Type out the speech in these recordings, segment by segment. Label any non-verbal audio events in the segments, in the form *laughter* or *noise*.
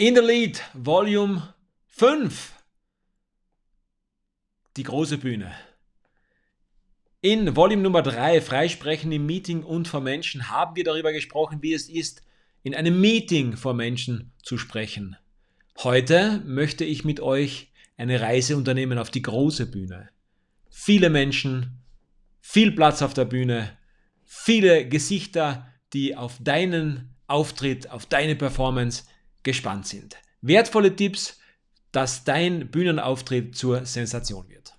In the Lead, Volume 5. Die große Bühne. In Volume Nummer 3, Freisprechen im Meeting und vor Menschen, haben wir darüber gesprochen, wie es ist, in einem Meeting vor Menschen zu sprechen. Heute möchte ich mit euch eine Reise unternehmen auf die große Bühne. Viele Menschen, viel Platz auf der Bühne, viele Gesichter, die auf deinen Auftritt, auf deine Performance gespannt sind. Wertvolle Tipps, dass dein Bühnenauftritt zur Sensation wird.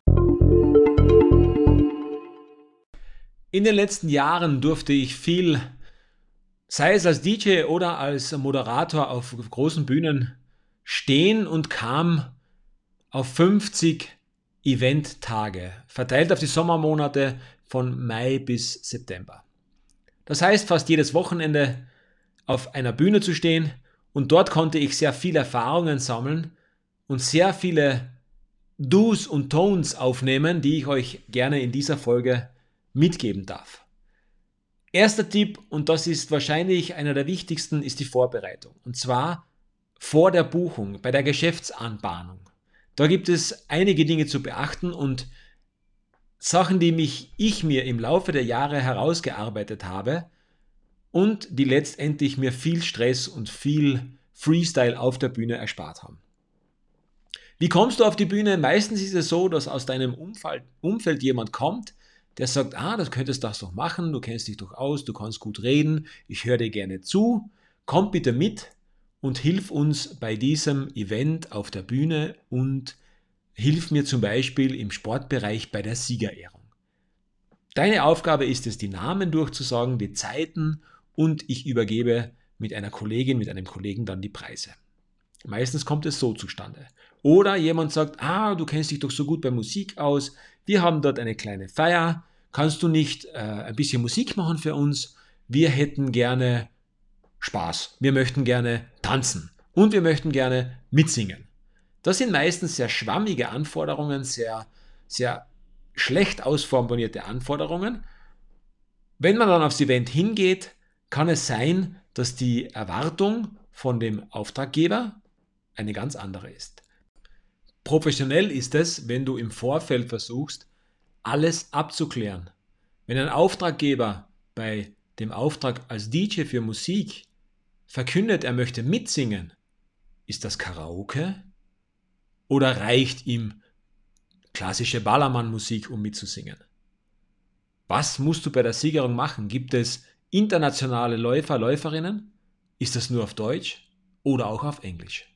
In den letzten Jahren durfte ich viel, sei es als DJ oder als Moderator auf großen Bühnen, stehen und kam auf 50 Eventtage, verteilt auf die Sommermonate von Mai bis September. Das heißt, fast jedes Wochenende auf einer Bühne zu stehen und dort konnte ich sehr viele Erfahrungen sammeln und sehr viele Do's und Tones aufnehmen, die ich euch gerne in dieser Folge mitgeben darf. Erster Tipp, und das ist wahrscheinlich einer der wichtigsten, ist die Vorbereitung. Und zwar vor der Buchung, bei der Geschäftsanbahnung. Da gibt es einige Dinge zu beachten und Sachen, die mich ich mir im Laufe der Jahre herausgearbeitet habe, und die letztendlich mir viel Stress und viel Freestyle auf der Bühne erspart haben. Wie kommst du auf die Bühne? Meistens ist es so, dass aus deinem Umfeld, Umfeld jemand kommt, der sagt, ah, das könntest du das doch machen, du kennst dich doch aus, du kannst gut reden, ich höre dir gerne zu, komm bitte mit und hilf uns bei diesem Event auf der Bühne und hilf mir zum Beispiel im Sportbereich bei der Siegerehrung. Deine Aufgabe ist es, die Namen durchzusagen, die Zeiten und ich übergebe mit einer Kollegin, mit einem Kollegen dann die Preise. Meistens kommt es so zustande. Oder jemand sagt, ah, du kennst dich doch so gut bei Musik aus, wir haben dort eine kleine Feier, kannst du nicht äh, ein bisschen Musik machen für uns? Wir hätten gerne Spaß, wir möchten gerne tanzen und wir möchten gerne mitsingen. Das sind meistens sehr schwammige Anforderungen, sehr, sehr schlecht ausformulierte Anforderungen. Wenn man dann aufs Event hingeht, kann es sein, dass die Erwartung von dem Auftraggeber eine ganz andere ist. Professionell ist es, wenn du im Vorfeld versuchst, alles abzuklären. Wenn ein Auftraggeber bei dem Auftrag als DJ für Musik verkündet, er möchte mitsingen, ist das Karaoke? Oder reicht ihm klassische Ballermann-Musik, um mitzusingen? Was musst du bei der Siegerung machen? Gibt es internationale Läufer, Läuferinnen? Ist das nur auf Deutsch oder auch auf Englisch?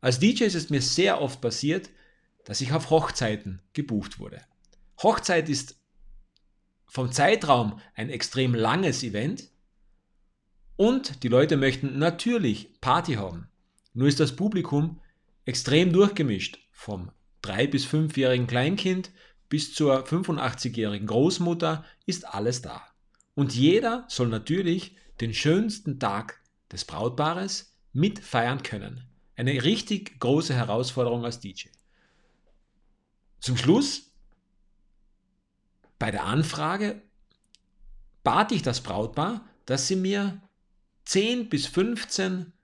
Als DJ ist es mir sehr oft passiert, dass ich auf Hochzeiten gebucht wurde. Hochzeit ist vom Zeitraum ein extrem langes Event und die Leute möchten natürlich Party haben. Nur ist das Publikum extrem durchgemischt, vom 3- bis 5-jährigen Kleinkind bis zur 85-jährigen Großmutter ist alles da. Und jeder soll natürlich den schönsten Tag des Brautpaares mitfeiern können. Eine richtig große Herausforderung als DJ. Zum Schluss, bei der Anfrage bat ich das Brautpaar, dass sie mir 10 bis 15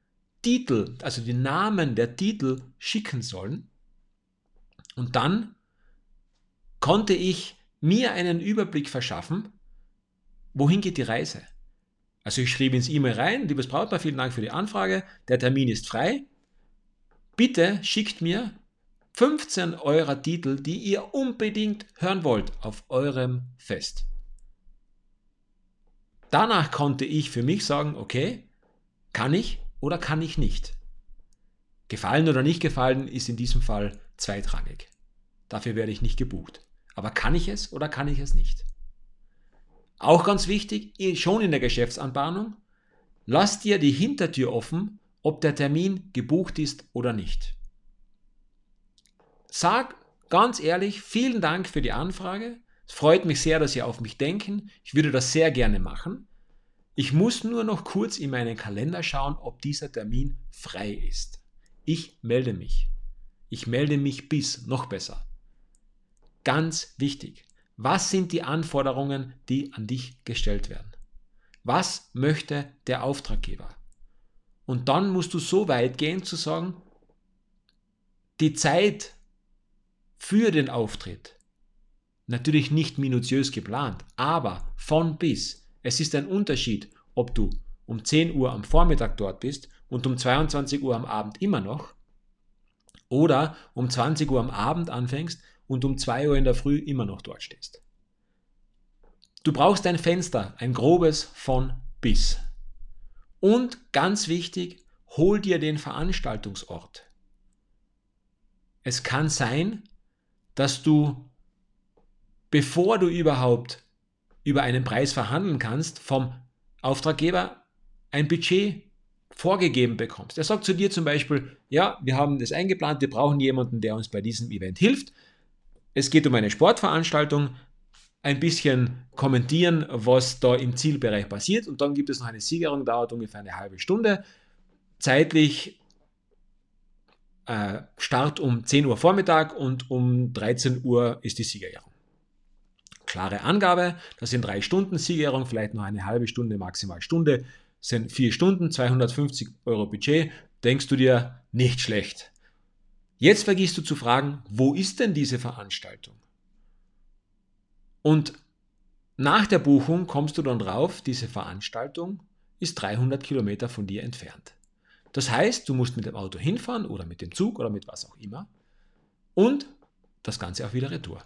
Titel, also die Namen der Titel schicken sollen. Und dann konnte ich mir einen Überblick verschaffen, wohin geht die Reise? Also ich schrieb ins E-Mail rein, liebes Brautpaar, vielen Dank für die Anfrage, der Termin ist frei. Bitte schickt mir 15 eurer Titel, die ihr unbedingt hören wollt auf eurem Fest. Danach konnte ich für mich sagen, okay, kann ich oder kann ich nicht. Gefallen oder nicht gefallen ist in diesem Fall zweitrangig. Dafür werde ich nicht gebucht. Aber kann ich es oder kann ich es nicht? Auch ganz wichtig, schon in der Geschäftsanbahnung, lass dir die Hintertür offen, ob der Termin gebucht ist oder nicht. Sag ganz ehrlich, vielen Dank für die Anfrage. Es freut mich sehr, dass Sie auf mich denken. Ich würde das sehr gerne machen. Ich muss nur noch kurz in meinen Kalender schauen, ob dieser Termin frei ist. Ich melde mich. Ich melde mich bis, noch besser. Ganz wichtig. Was sind die Anforderungen, die an dich gestellt werden? Was möchte der Auftraggeber? Und dann musst du so weit gehen zu sagen, die Zeit für den Auftritt, natürlich nicht minutiös geplant, aber von bis. Es ist ein Unterschied, ob du um 10 Uhr am Vormittag dort bist und um 22 Uhr am Abend immer noch oder um 20 Uhr am Abend anfängst und um 2 Uhr in der Früh immer noch dort stehst. Du brauchst ein Fenster, ein grobes von bis. Und ganz wichtig, hol dir den Veranstaltungsort. Es kann sein, dass du, bevor du überhaupt über einen Preis verhandeln kannst, vom Auftraggeber ein Budget vorgegeben bekommst. Er sagt zu dir zum Beispiel, ja, wir haben das eingeplant, wir brauchen jemanden, der uns bei diesem Event hilft. Es geht um eine Sportveranstaltung, ein bisschen kommentieren, was da im Zielbereich passiert und dann gibt es noch eine Siegerung, dauert ungefähr eine halbe Stunde. Zeitlich äh, Start um 10 Uhr Vormittag und um 13 Uhr ist die Siegerehrung. Klare Angabe, das sind drei Stunden Siegerehrung, vielleicht noch eine halbe Stunde, maximal Stunde, sind vier Stunden, 250 Euro Budget. Denkst du dir, nicht schlecht. Jetzt vergisst du zu fragen, wo ist denn diese Veranstaltung? Und nach der Buchung kommst du dann drauf, diese Veranstaltung ist 300 Kilometer von dir entfernt. Das heißt, du musst mit dem Auto hinfahren oder mit dem Zug oder mit was auch immer und das Ganze auch wieder retour.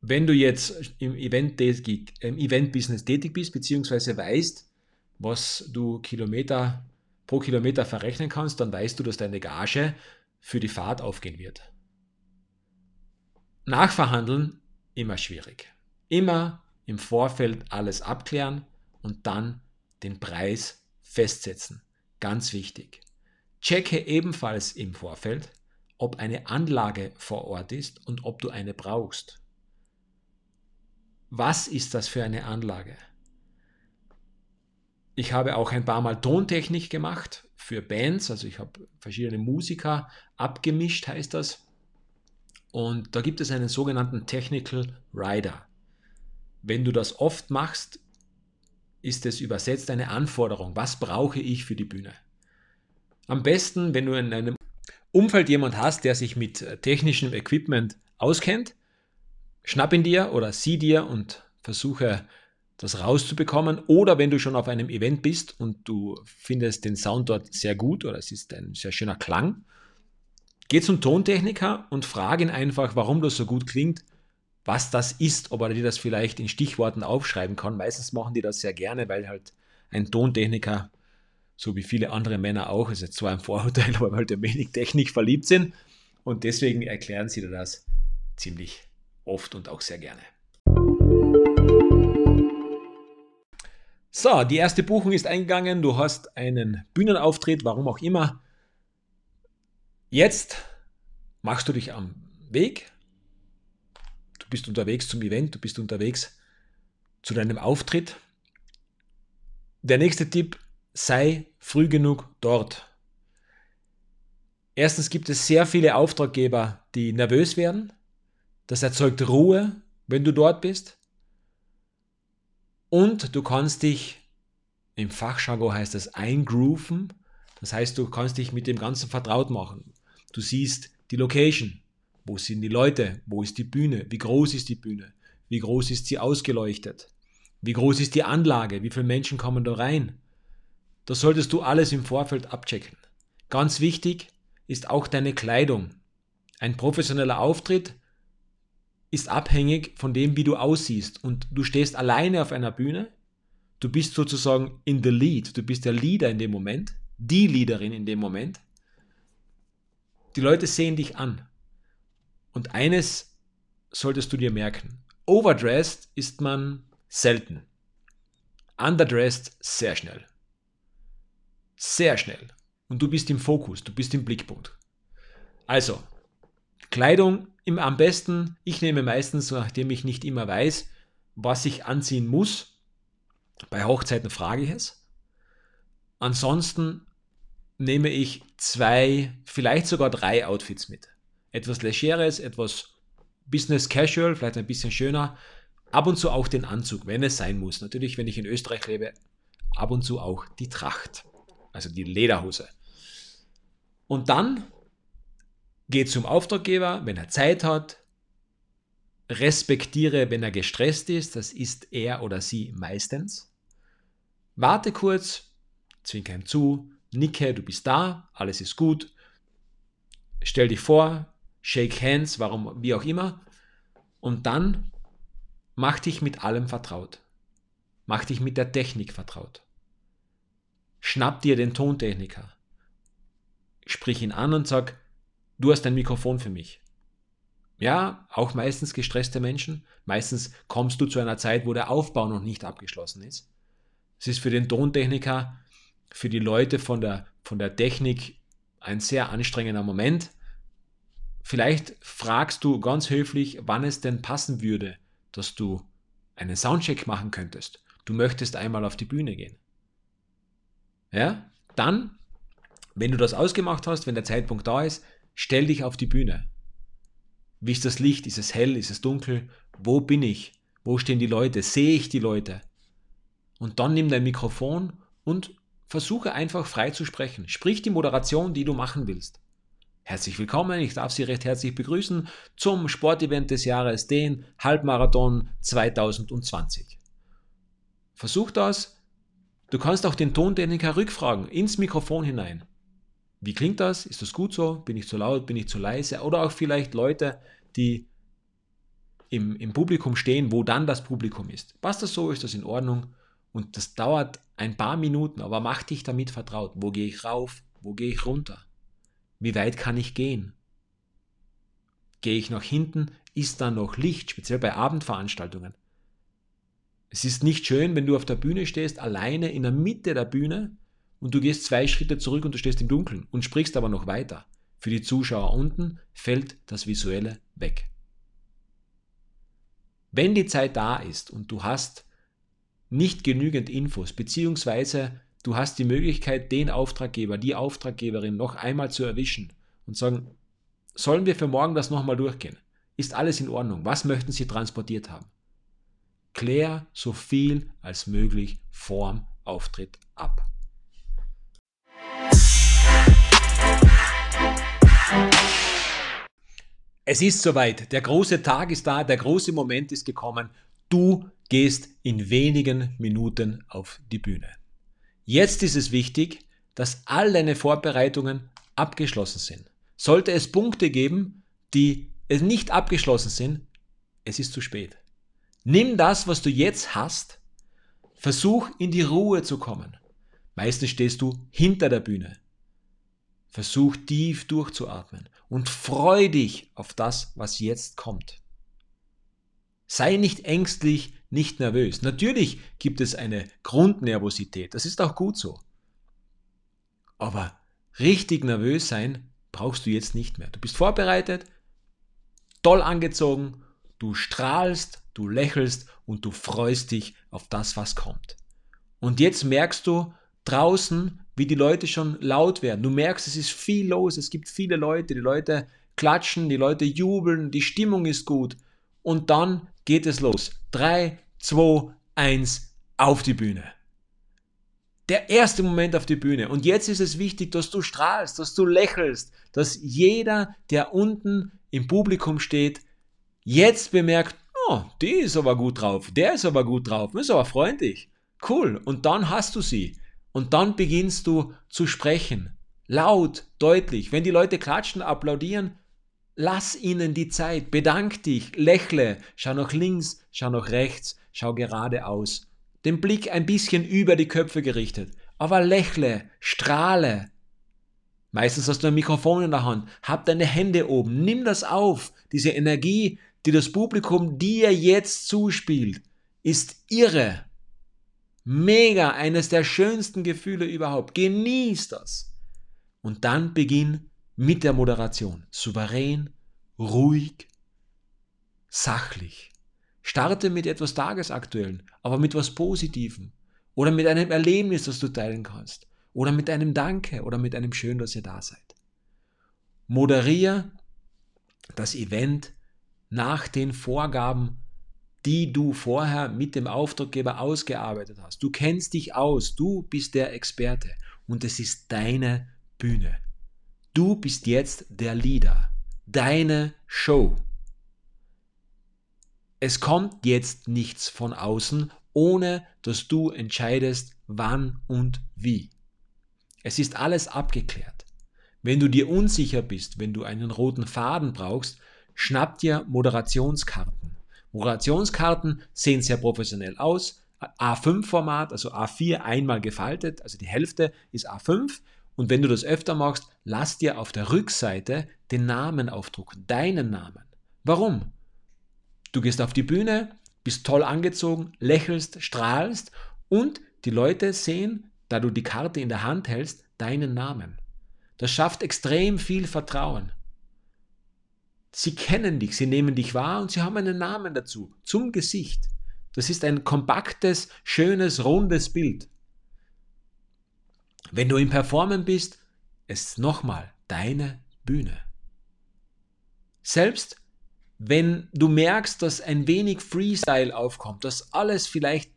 Wenn du jetzt im Event-Business tätig bist, beziehungsweise weißt, was du Kilometer pro Kilometer verrechnen kannst, dann weißt du, dass deine Gage für die Fahrt aufgehen wird. Nachverhandeln immer schwierig. Immer im Vorfeld alles abklären und dann den Preis festsetzen. Ganz wichtig. Checke ebenfalls im Vorfeld, ob eine Anlage vor Ort ist und ob du eine brauchst. Was ist das für eine Anlage? Ich habe auch ein paar Mal Tontechnik gemacht für Bands, also ich habe verschiedene Musiker abgemischt, heißt das. Und da gibt es einen sogenannten Technical Rider. Wenn du das oft machst, ist es übersetzt eine Anforderung. Was brauche ich für die Bühne? Am besten, wenn du in einem Umfeld jemand hast, der sich mit technischem Equipment auskennt, schnapp ihn dir oder sieh dir und versuche das rauszubekommen. Oder wenn du schon auf einem Event bist und du findest den Sound dort sehr gut oder es ist ein sehr schöner Klang, geh zum Tontechniker und frage ihn einfach, warum das so gut klingt was das ist, ob er dir das vielleicht in Stichworten aufschreiben kann. Meistens machen die das sehr gerne, weil halt ein Tontechniker, so wie viele andere Männer auch, ist jetzt zwar ein Vorurteil, *laughs* aber halt ein wenig Technik verliebt sind. Und deswegen erklären sie dir das ziemlich oft und auch sehr gerne. So, die erste Buchung ist eingegangen. Du hast einen Bühnenauftritt, warum auch immer. Jetzt machst du dich am Weg bist unterwegs zum Event, du bist unterwegs zu deinem Auftritt. Der nächste Tipp, sei früh genug dort. Erstens gibt es sehr viele Auftraggeber, die nervös werden. Das erzeugt Ruhe, wenn du dort bist. Und du kannst dich, im Fachjargon heißt das eingrooven. Das heißt, du kannst dich mit dem Ganzen vertraut machen. Du siehst die Location, wo sind die Leute? Wo ist die Bühne? Wie groß ist die Bühne? Wie groß ist sie ausgeleuchtet? Wie groß ist die Anlage? Wie viele Menschen kommen da rein? Das solltest du alles im Vorfeld abchecken. Ganz wichtig ist auch deine Kleidung. Ein professioneller Auftritt ist abhängig von dem, wie du aussiehst. Und du stehst alleine auf einer Bühne. Du bist sozusagen in the lead. Du bist der Leader in dem Moment. Die Leaderin in dem Moment. Die Leute sehen dich an. Und eines solltest du dir merken. Overdressed ist man selten. Underdressed sehr schnell. Sehr schnell. Und du bist im Fokus, du bist im Blickpunkt. Also, Kleidung im, am besten, ich nehme meistens, nachdem ich nicht immer weiß, was ich anziehen muss. Bei Hochzeiten frage ich es. Ansonsten nehme ich zwei, vielleicht sogar drei Outfits mit etwas Legeres, etwas Business Casual, vielleicht ein bisschen schöner. Ab und zu auch den Anzug, wenn es sein muss. Natürlich, wenn ich in Österreich lebe, ab und zu auch die Tracht. also die Lederhose. Und dann geht zum Auftraggeber, wenn er Zeit hat, respektiere, wenn er gestresst ist, das ist er oder sie meistens. Warte kurz, zwinker ihm zu, nicke, du bist da, alles ist gut. Stell dich vor, shake hands, warum, wie auch immer. Und dann mach dich mit allem vertraut. Mach dich mit der Technik vertraut. Schnapp dir den Tontechniker. Sprich ihn an und sag, du hast ein Mikrofon für mich. Ja, auch meistens gestresste Menschen. Meistens kommst du zu einer Zeit, wo der Aufbau noch nicht abgeschlossen ist. Es ist für den Tontechniker, für die Leute von der, von der Technik ein sehr anstrengender Moment. Vielleicht fragst du ganz höflich, wann es denn passen würde, dass du einen Soundcheck machen könntest. Du möchtest einmal auf die Bühne gehen. Ja, dann, wenn du das ausgemacht hast, wenn der Zeitpunkt da ist, stell dich auf die Bühne. Wie ist das Licht? Ist es hell? Ist es dunkel? Wo bin ich? Wo stehen die Leute? Sehe ich die Leute? Und dann nimm dein Mikrofon und versuche einfach frei zu sprechen. Sprich die Moderation, die du machen willst. Herzlich willkommen, ich darf Sie recht herzlich begrüßen zum Sportevent des Jahres, den Halbmarathon 2020. Versuch das. Du kannst auch den Tontechniker rückfragen, ins Mikrofon hinein. Wie klingt das? Ist das gut so? Bin ich zu laut? Bin ich zu leise? Oder auch vielleicht Leute, die im, im Publikum stehen, wo dann das Publikum ist. Passt das so? Ist das in Ordnung? Und das dauert ein paar Minuten, aber mach dich damit vertraut. Wo gehe ich rauf? Wo gehe ich runter? Wie weit kann ich gehen? Gehe ich nach hinten? Ist da noch Licht, speziell bei Abendveranstaltungen? Es ist nicht schön, wenn du auf der Bühne stehst, alleine in der Mitte der Bühne und du gehst zwei Schritte zurück und du stehst im Dunkeln und sprichst aber noch weiter. Für die Zuschauer unten fällt das Visuelle weg. Wenn die Zeit da ist und du hast nicht genügend Infos, beziehungsweise du hast die Möglichkeit, den Auftraggeber, die Auftraggeberin noch einmal zu erwischen und sagen, sollen wir für morgen das nochmal durchgehen? Ist alles in Ordnung? Was möchten Sie transportiert haben? Klär so viel als möglich vorm Auftritt ab. Es ist soweit. Der große Tag ist da, der große Moment ist gekommen. Du gehst in wenigen Minuten auf die Bühne. Jetzt ist es wichtig, dass all deine Vorbereitungen abgeschlossen sind. Sollte es Punkte geben, die nicht abgeschlossen sind, es ist zu spät. Nimm das, was du jetzt hast, versuch in die Ruhe zu kommen. Meistens stehst du hinter der Bühne. Versuch tief durchzuatmen und freu dich auf das, was jetzt kommt. Sei nicht ängstlich, nicht nervös. Natürlich gibt es eine Grundnervosität, das ist auch gut so. Aber richtig nervös sein brauchst du jetzt nicht mehr. Du bist vorbereitet, toll angezogen, du strahlst, du lächelst und du freust dich auf das, was kommt. Und jetzt merkst du draußen, wie die Leute schon laut werden. Du merkst, es ist viel los, es gibt viele Leute, die Leute klatschen, die Leute jubeln, die Stimmung ist gut. Und dann geht es los. 3, 2, 1, auf die Bühne. Der erste Moment auf die Bühne. Und jetzt ist es wichtig, dass du strahlst, dass du lächelst, dass jeder, der unten im Publikum steht, jetzt bemerkt, oh, die ist aber gut drauf, der ist aber gut drauf, ist aber freundlich. Cool. Und dann hast du sie. Und dann beginnst du zu sprechen. Laut, deutlich. Wenn die Leute klatschen, applaudieren, lass ihnen die Zeit. Bedank dich, lächle, schau nach links, schau nach rechts, schau geradeaus. Den Blick ein bisschen über die Köpfe gerichtet. Aber lächle, strahle. Meistens hast du ein Mikrofon in der Hand. Hab deine Hände oben. Nimm das auf. Diese Energie, die das Publikum dir jetzt zuspielt, ist irre. Mega, eines der schönsten Gefühle überhaupt. Genieß das. Und dann beginn mit der Moderation. Souverän, ruhig, sachlich. Starte mit etwas Tagesaktuellen, aber mit etwas Positivem. Oder mit einem Erlebnis, das du teilen kannst. Oder mit einem Danke oder mit einem Schön, dass ihr da seid. Moderiere das Event nach den Vorgaben die du vorher mit dem Auftraggeber ausgearbeitet hast. Du kennst dich aus, du bist der Experte. und es ist deine Bühne. Du bist jetzt der Leader, deine Show. Es kommt jetzt nichts von außen, ohne dass du entscheidest, wann und wie. Es ist alles abgeklärt. Wenn du dir unsicher bist, wenn du einen roten Faden brauchst, schnapp dir Moderationskarten. Moderationskarten sehen sehr professionell aus. A5-Format, also A4 einmal gefaltet, also die Hälfte ist A5. Und wenn du das öfter machst, lass dir auf der Rückseite den Namen aufdrucken, deinen Namen. Warum? Du gehst auf die Bühne, bist toll angezogen, lächelst, strahlst und die Leute sehen, da du die Karte in der Hand hältst, deinen Namen. Das schafft extrem viel Vertrauen. Sie kennen dich, sie nehmen dich wahr und sie haben einen Namen dazu, zum Gesicht. Das ist ein kompaktes, schönes, rundes Bild. Wenn du im Performen bist, ist nochmal deine Bühne. Selbst wenn du merkst, dass ein wenig Freestyle aufkommt, dass alles vielleicht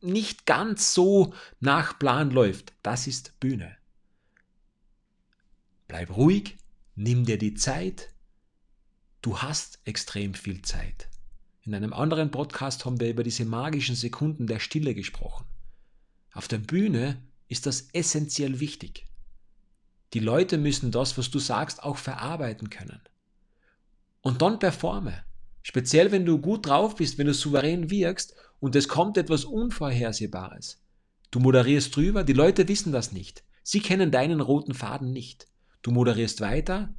nicht ganz so nach Plan läuft, das ist Bühne. Bleib ruhig, nimm dir die Zeit. Du hast extrem viel Zeit. In einem anderen Podcast haben wir über diese magischen Sekunden der Stille gesprochen. Auf der Bühne ist das essentiell wichtig. Die Leute müssen das, was du sagst, auch verarbeiten können. Und dann performe. Speziell wenn du gut drauf bist, wenn du souverän wirkst und es kommt etwas Unvorhersehbares. Du moderierst drüber, die Leute wissen das nicht. Sie kennen deinen roten Faden nicht. Du moderierst weiter.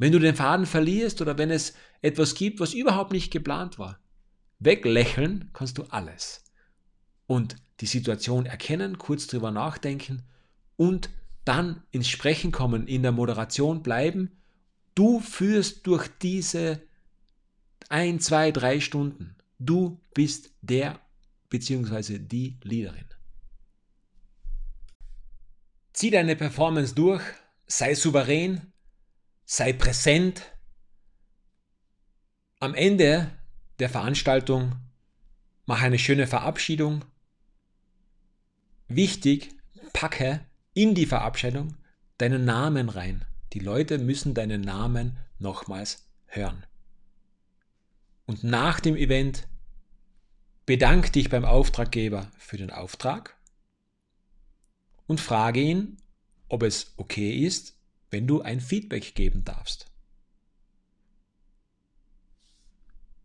Wenn du den Faden verlierst oder wenn es etwas gibt, was überhaupt nicht geplant war, weglächeln kannst du alles. Und die Situation erkennen, kurz drüber nachdenken und dann ins Sprechen kommen, in der Moderation bleiben Du führst durch diese ein, zwei, drei Stunden. Du bist der bzw. die Leaderin. Zieh deine Performance durch, sei souverän, sei präsent. Am Ende der Veranstaltung mach eine schöne Verabschiedung. Wichtig, packe in die Verabschiedung deinen Namen rein. Die Leute müssen deinen Namen nochmals hören. Und nach dem Event bedank dich beim Auftraggeber für den Auftrag und frage ihn, ob es okay ist, wenn du ein Feedback geben darfst.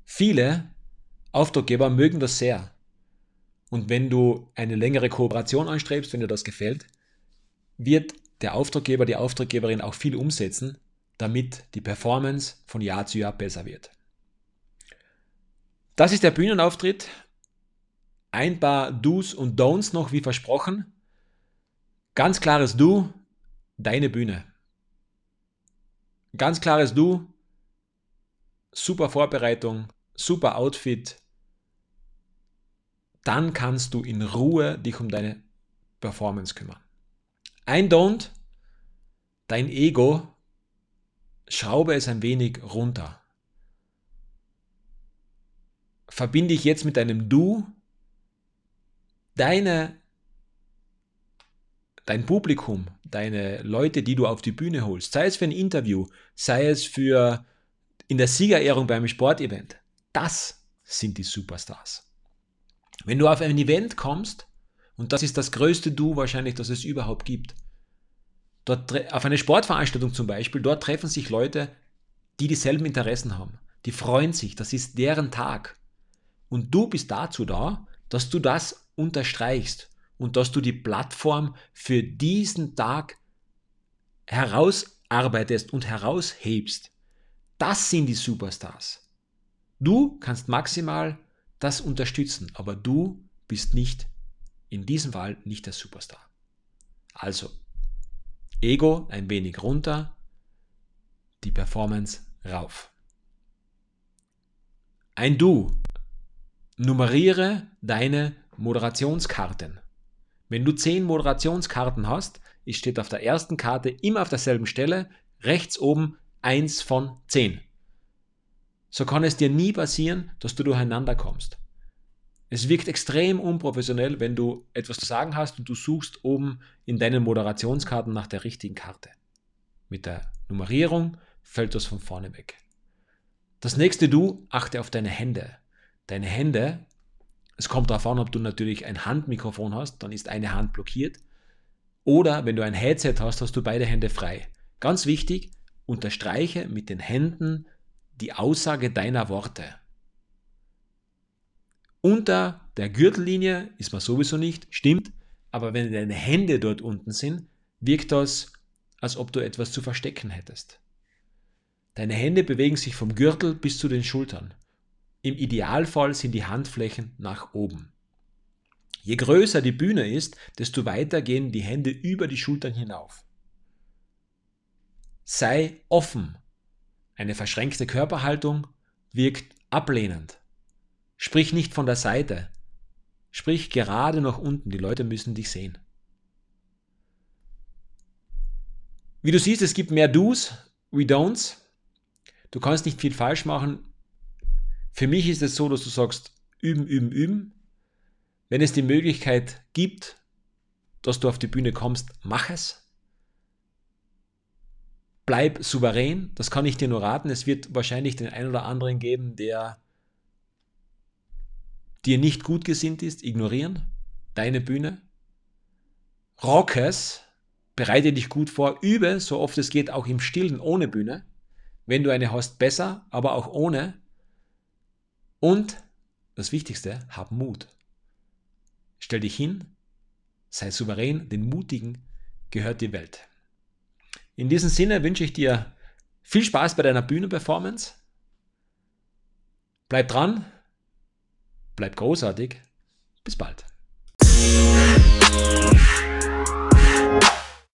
Viele Auftraggeber mögen das sehr. Und wenn du eine längere Kooperation anstrebst, wenn dir das gefällt, wird der Auftraggeber, die Auftraggeberin auch viel umsetzen, damit die Performance von Jahr zu Jahr besser wird. Das ist der Bühnenauftritt. Ein paar Do's und Don'ts noch wie versprochen. Ganz klares Du, deine Bühne. Ganz klares Du, super Vorbereitung, super Outfit. Dann kannst du in Ruhe dich um deine Performance kümmern. Ein Don't, dein Ego, schraube es ein wenig runter. Verbinde dich jetzt mit deinem Du, deine, dein Publikum, deine Leute, die du auf die Bühne holst, sei es für ein Interview, sei es für in der Siegerehrung beim Sportevent. Das sind die Superstars. Wenn du auf ein Event kommst, und das ist das größte Du wahrscheinlich, das es überhaupt gibt. Dort, auf eine Sportveranstaltung zum Beispiel, dort treffen sich Leute, die dieselben Interessen haben. Die freuen sich, das ist deren Tag. Und du bist dazu da, dass du das unterstreichst und dass du die Plattform für diesen Tag herausarbeitest und heraushebst. Das sind die Superstars. Du kannst maximal das unterstützen, aber du bist nicht in diesem Fall nicht der Superstar. Also, Ego ein wenig runter, die Performance rauf. Ein Du. Nummeriere deine Moderationskarten. Wenn du zehn Moderationskarten hast, steht auf der ersten Karte immer auf derselben Stelle, rechts oben 1 von 10. So kann es dir nie passieren, dass du durcheinander kommst. Es wirkt extrem unprofessionell, wenn du etwas zu sagen hast und du suchst oben in deinen Moderationskarten nach der richtigen Karte. Mit der Nummerierung fällt das von vorne weg. Das nächste Du, achte auf deine Hände. Deine Hände, es kommt darauf an, ob du natürlich ein Handmikrofon hast, dann ist eine Hand blockiert. Oder wenn du ein Headset hast, hast du beide Hände frei. Ganz wichtig, unterstreiche mit den Händen die Aussage deiner Worte. Unter der Gürtellinie ist man sowieso nicht, stimmt, aber wenn deine Hände dort unten sind, wirkt das, als ob du etwas zu verstecken hättest. Deine Hände bewegen sich vom Gürtel bis zu den Schultern. Im Idealfall sind die Handflächen nach oben. Je größer die Bühne ist, desto weiter gehen die Hände über die Schultern hinauf. Sei offen. Eine verschränkte Körperhaltung wirkt ablehnend. Sprich nicht von der Seite. Sprich gerade nach unten. Die Leute müssen dich sehen. Wie du siehst, es gibt mehr Do's wie Don'ts. Du kannst nicht viel falsch machen. Für mich ist es so, dass du sagst, üben, üben, üben. Wenn es die Möglichkeit gibt, dass du auf die Bühne kommst, mach es. Bleib souverän, das kann ich dir nur raten. Es wird wahrscheinlich den einen oder anderen geben, der dir nicht gut gesinnt ist, ignorieren. Deine Bühne. Rock es, bereite dich gut vor, übe, so oft es geht, auch im Stillen ohne Bühne. Wenn du eine hast, besser, aber auch ohne. Und das Wichtigste, hab Mut. Stell dich hin, sei souverän, den Mutigen gehört die Welt. In diesem Sinne wünsche ich dir viel Spaß bei deiner Bühnenperformance. Bleib dran, bleib großartig. Bis bald.